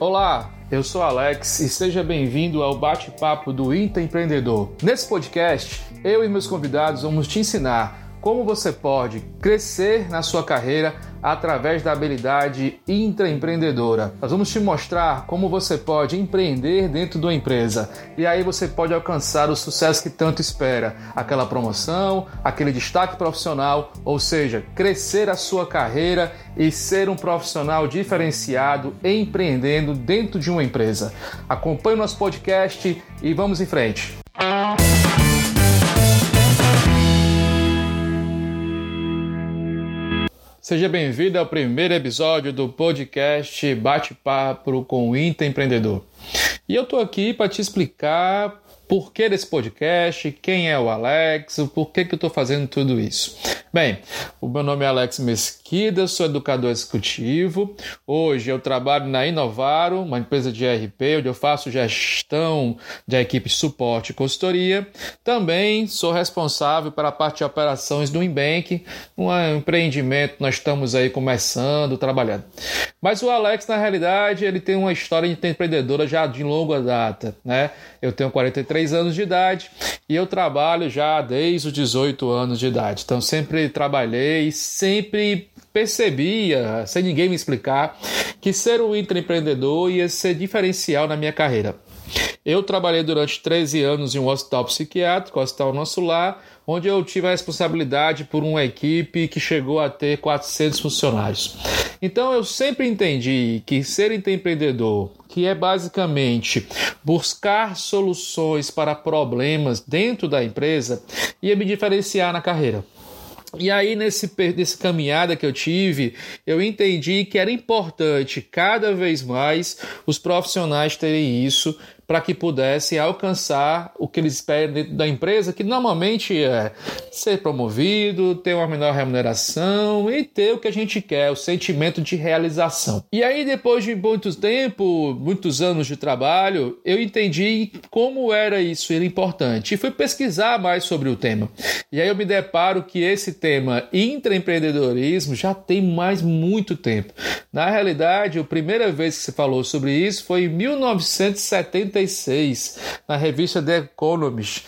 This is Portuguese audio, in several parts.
Olá, eu sou Alex e seja bem-vindo ao bate-papo do Intraempreendedor. Nesse podcast, eu e meus convidados vamos te ensinar como você pode crescer na sua carreira através da habilidade intraempreendedora. Nós vamos te mostrar como você pode empreender dentro de uma empresa e aí você pode alcançar o sucesso que tanto espera, aquela promoção, aquele destaque profissional, ou seja, crescer a sua carreira e ser um profissional diferenciado empreendendo dentro de uma empresa. Acompanhe o nosso podcast e vamos em frente. Seja bem-vindo ao primeiro episódio do podcast Bate-Papo com o Empreendedor. E eu estou aqui para te explicar por que desse podcast, quem é o Alex, por que, que eu estou fazendo tudo isso. Bem, o meu nome é Alex Mesquida, sou educador executivo. Hoje eu trabalho na Inovaro, uma empresa de RP, onde eu faço gestão de equipe de suporte e consultoria. Também sou responsável pela parte de operações do Inbank, um empreendimento que nós estamos aí começando, trabalhando. Mas o Alex, na realidade, ele tem uma história de empreendedora já de longa data, né? Eu tenho 43 anos de idade e eu trabalho já desde os 18 anos de idade. Então sempre trabalhei e sempre percebia, sem ninguém me explicar, que ser um intraempreendedor ia ser diferencial na minha carreira. Eu trabalhei durante 13 anos em um hospital psiquiátrico, Hospital Nosso Lar, onde eu tive a responsabilidade por uma equipe que chegou a ter 400 funcionários. Então eu sempre entendi que ser empreendedor, que é basicamente buscar soluções para problemas dentro da empresa, ia me diferenciar na carreira. E aí, nesse, nesse caminhada que eu tive, eu entendi que era importante cada vez mais os profissionais terem isso para que pudessem alcançar o que eles esperam dentro da empresa, que normalmente é ser promovido, ter uma menor remuneração e ter o que a gente quer, o sentimento de realização. E aí, depois de muito tempo, muitos anos de trabalho, eu entendi como era isso, era importante, e fui pesquisar mais sobre o tema. E aí eu me deparo que esse tema intraempreendedorismo já tem mais muito tempo. Na realidade, a primeira vez que se falou sobre isso foi em 1970 1986, na revista The Economist.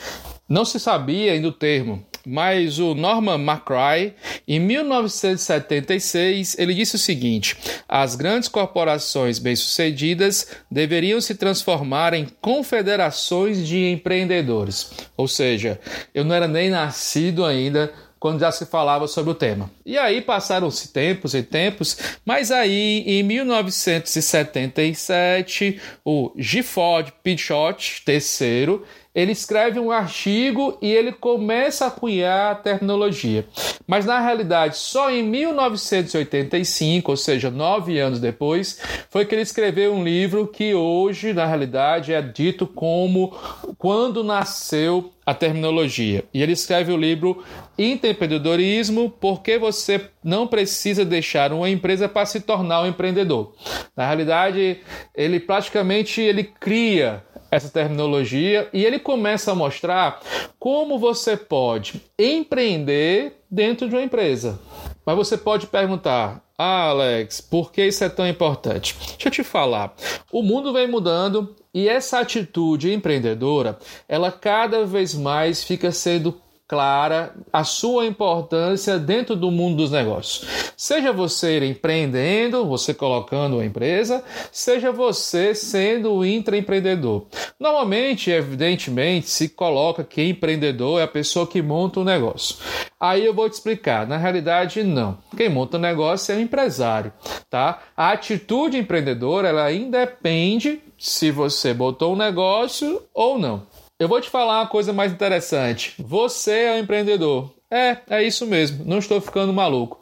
Não se sabia ainda o termo, mas o Norman McCry, em 1976, ele disse o seguinte: as grandes corporações bem-sucedidas deveriam se transformar em confederações de empreendedores. Ou seja, eu não era nem nascido ainda quando já se falava sobre o tema. E aí passaram-se tempos e tempos, mas aí em 1977 o Gifford Pinchot III ele escreve um artigo e ele começa a cunhar a terminologia. Mas na realidade, só em 1985, ou seja, nove anos depois, foi que ele escreveu um livro que hoje, na realidade, é dito como Quando Nasceu a Terminologia. E ele escreve o livro Empreendedorismo, porque você não precisa deixar uma empresa para se tornar um empreendedor. Na realidade, ele praticamente ele cria essa terminologia e ele começa a mostrar como você pode empreender dentro de uma empresa. Mas você pode perguntar: ah, Alex, por que isso é tão importante? Deixa eu te falar. O mundo vem mudando e essa atitude empreendedora, ela cada vez mais fica sendo clara a sua importância dentro do mundo dos negócios. Seja você empreendendo, você colocando uma empresa, seja você sendo um intraempreendedor. Normalmente, evidentemente, se coloca que empreendedor é a pessoa que monta o um negócio. Aí eu vou te explicar. Na realidade, não. Quem monta o um negócio é o empresário, tá? A atitude empreendedora, ela independe se você botou um negócio ou não. Eu vou te falar uma coisa mais interessante. Você é um empreendedor. É, é isso mesmo. Não estou ficando maluco.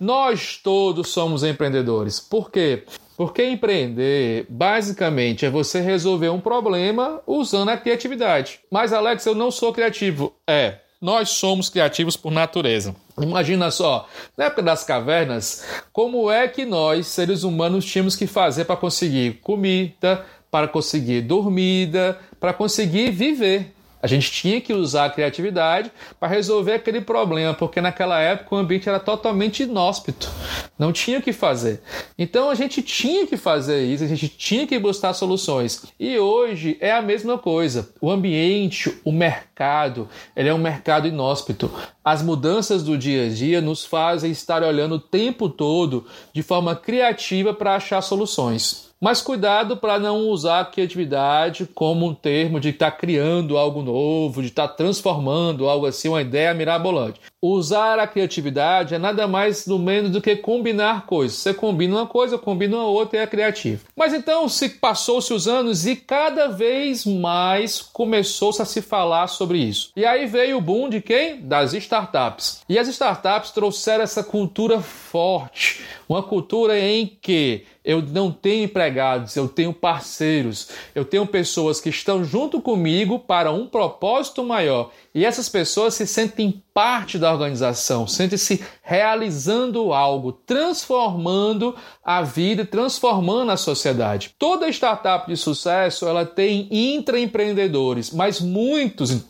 Nós todos somos empreendedores. Por quê? Porque empreender, basicamente, é você resolver um problema usando a criatividade. Mas, Alex, eu não sou criativo. É, nós somos criativos por natureza. Imagina só, na época das cavernas, como é que nós, seres humanos, tínhamos que fazer para conseguir comida, para conseguir dormida, para conseguir viver. A gente tinha que usar a criatividade para resolver aquele problema, porque naquela época o ambiente era totalmente inóspito, não tinha o que fazer. Então a gente tinha que fazer isso, a gente tinha que buscar soluções. E hoje é a mesma coisa. O ambiente, o mercado, ele é um mercado inóspito. As mudanças do dia a dia nos fazem estar olhando o tempo todo de forma criativa para achar soluções. Mas cuidado para não usar a criatividade como um termo de estar tá criando algo novo, de estar tá transformando algo assim, uma ideia mirabolante. Usar a criatividade é nada mais no menos do que combinar coisas. Você combina uma coisa, combina outra e é criativo. Mas então se passou-se os anos e cada vez mais começou-se a se falar sobre isso. E aí veio o boom de quem? Das startups. E as startups trouxeram essa cultura forte, uma cultura em que eu não tenho empregados, eu tenho parceiros, eu tenho pessoas que estão junto comigo para um propósito maior. E essas pessoas se sentem parte da organização, sentem-se realizando algo, transformando a vida, transformando a sociedade. Toda startup de sucesso, ela tem intraempreendedores, mas muitos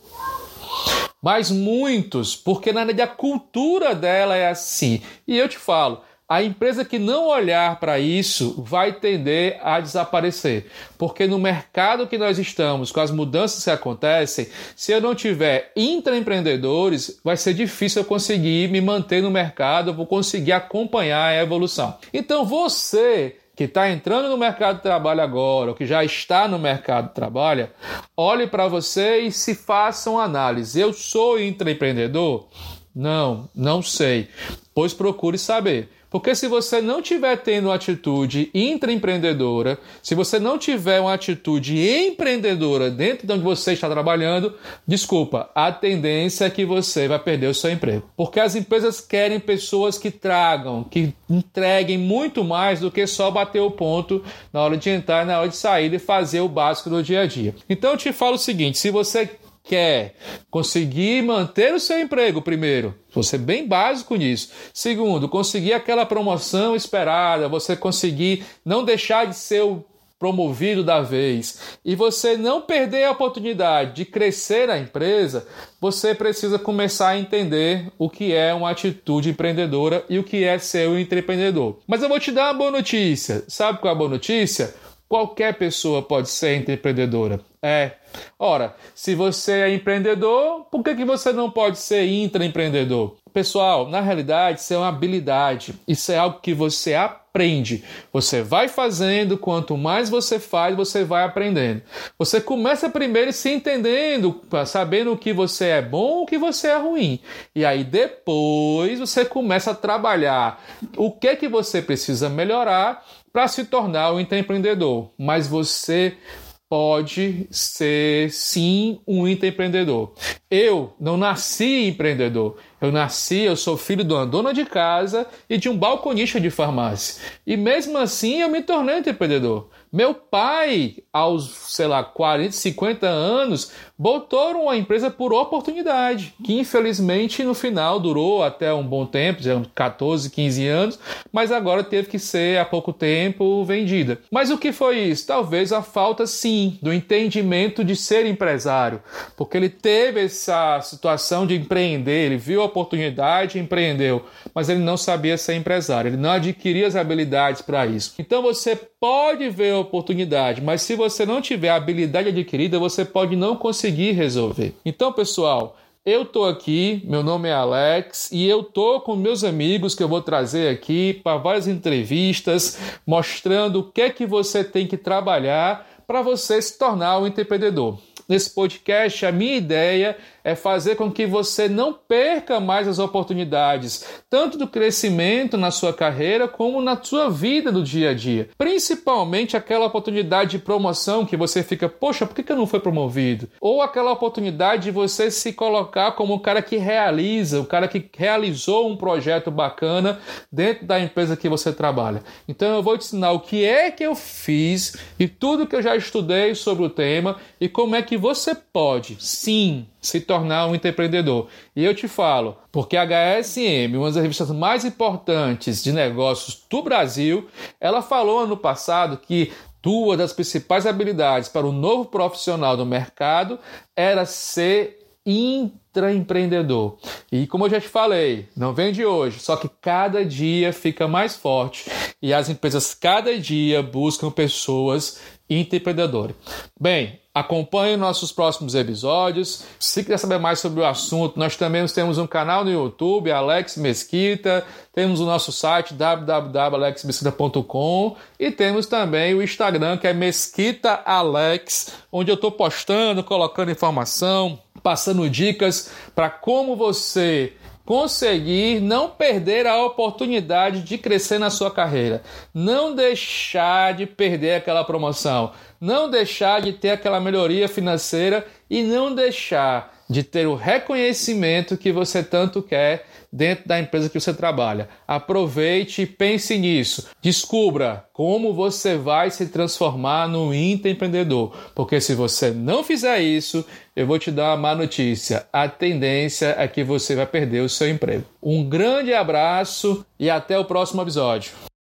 mas muitos, porque na a cultura dela é assim. E eu te falo, a empresa que não olhar para isso vai tender a desaparecer, porque no mercado que nós estamos, com as mudanças que acontecem, se eu não tiver intraempreendedores, vai ser difícil eu conseguir me manter no mercado, vou conseguir acompanhar a evolução. Então você que está entrando no mercado de trabalho agora, ou que já está no mercado de trabalho, olhe para você e se faça uma análise. Eu sou intraempreendedor? Não, não sei. Pois procure saber. Porque se você não tiver tendo uma atitude intraempreendedora, se você não tiver uma atitude empreendedora dentro de onde você está trabalhando, desculpa, a tendência é que você vai perder o seu emprego. Porque as empresas querem pessoas que tragam, que entreguem muito mais do que só bater o ponto na hora de entrar na hora de sair e fazer o básico do dia a dia. Então eu te falo o seguinte: se você quer conseguir manter o seu emprego, primeiro, você bem básico nisso. Segundo, conseguir aquela promoção esperada, você conseguir não deixar de ser o promovido da vez e você não perder a oportunidade de crescer a empresa, você precisa começar a entender o que é uma atitude empreendedora e o que é ser um empreendedor. Mas eu vou te dar uma boa notícia. Sabe qual é a boa notícia? Qualquer pessoa pode ser empreendedora. É. Ora, se você é empreendedor, por que, que você não pode ser intraempreendedor? Pessoal, na realidade, isso é uma habilidade. Isso é algo que você aprende. Você vai fazendo, quanto mais você faz, você vai aprendendo. Você começa primeiro se entendendo, sabendo o que você é bom, o que você é ruim. E aí depois você começa a trabalhar o que que você precisa melhorar para se tornar um empreendedor, mas você pode ser sim um empreendedor. Eu não nasci empreendedor. Eu nasci, eu sou filho de uma dona de casa e de um balconista de farmácia. E mesmo assim eu me tornei empreendedor. Meu pai, aos, sei lá, 40, 50 anos, botou uma empresa por oportunidade, que infelizmente no final durou até um bom tempo, 14, 15 anos, mas agora teve que ser há pouco tempo vendida. Mas o que foi isso? Talvez a falta, sim, do entendimento de ser empresário, porque ele teve essa situação de empreender, ele viu oportunidade empreendeu, mas ele não sabia ser empresário, ele não adquiria as habilidades para isso. Então você pode ver a oportunidade, mas se você não tiver a habilidade adquirida, você pode não conseguir resolver. Então, pessoal, eu tô aqui, meu nome é Alex e eu tô com meus amigos que eu vou trazer aqui para várias entrevistas, mostrando o que é que você tem que trabalhar para você se tornar um empreendedor. Nesse podcast, a minha ideia é fazer com que você não perca mais as oportunidades, tanto do crescimento na sua carreira como na sua vida do dia a dia. Principalmente aquela oportunidade de promoção que você fica, poxa, por que eu não fui promovido? Ou aquela oportunidade de você se colocar como um cara que realiza, o cara que realizou um projeto bacana dentro da empresa que você trabalha. Então eu vou te ensinar o que é que eu fiz e tudo que eu já estudei sobre o tema e como é que você pode, sim, se tornar um empreendedor. E eu te falo, porque a HSM, uma das revistas mais importantes de negócios do Brasil, ela falou ano passado que duas das principais habilidades para o novo profissional do mercado era ser intraempreendedor. E como eu já te falei, não vem de hoje, só que cada dia fica mais forte e as empresas cada dia buscam pessoas intraempreendedores. Bem, acompanhe nossos próximos episódios. Se quiser saber mais sobre o assunto, nós também temos um canal no YouTube, Alex Mesquita, temos o nosso site www.alexmesquita.com e temos também o Instagram que é Mesquita Alex, onde eu estou postando, colocando informação, passando dicas para como você conseguir não perder a oportunidade de crescer na sua carreira, não deixar de perder aquela promoção, não deixar de ter aquela melhoria financeira e não deixar de ter o reconhecimento que você tanto quer dentro da empresa que você trabalha. Aproveite e pense nisso. Descubra como você vai se transformar no empreendedor, porque se você não fizer isso, eu vou te dar uma má notícia. A tendência é que você vai perder o seu emprego. Um grande abraço e até o próximo episódio.